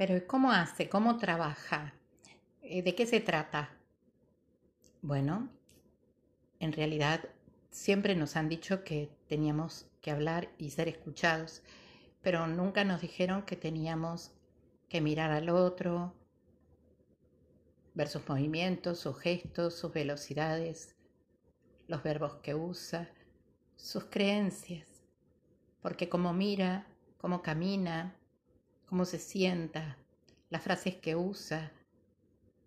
Pero ¿cómo hace? ¿Cómo trabaja? Eh, ¿De qué se trata? Bueno, en realidad siempre nos han dicho que teníamos que hablar y ser escuchados, pero nunca nos dijeron que teníamos que mirar al otro, ver sus movimientos, sus gestos, sus velocidades, los verbos que usa, sus creencias, porque como mira, cómo camina, cómo se sienta, las frases que usa,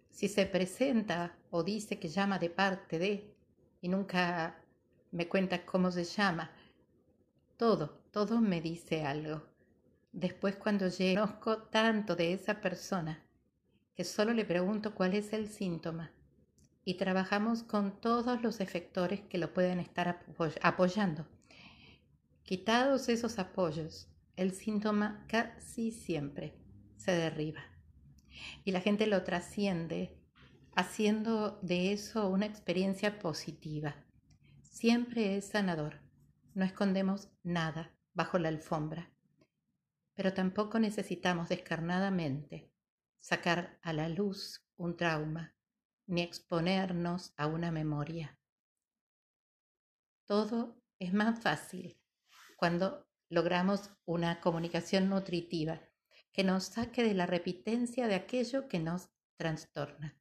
si se presenta o dice que llama de parte de y nunca me cuenta cómo se llama, todo, todo me dice algo. Después cuando llego, conozco tanto de esa persona que solo le pregunto cuál es el síntoma y trabajamos con todos los efectores que lo pueden estar apoyando. Quitados esos apoyos, el síntoma casi siempre se derriba y la gente lo trasciende haciendo de eso una experiencia positiva. Siempre es sanador. No escondemos nada bajo la alfombra, pero tampoco necesitamos descarnadamente sacar a la luz un trauma ni exponernos a una memoria. Todo es más fácil cuando logramos una comunicación nutritiva que nos saque de la repitencia de aquello que nos trastorna.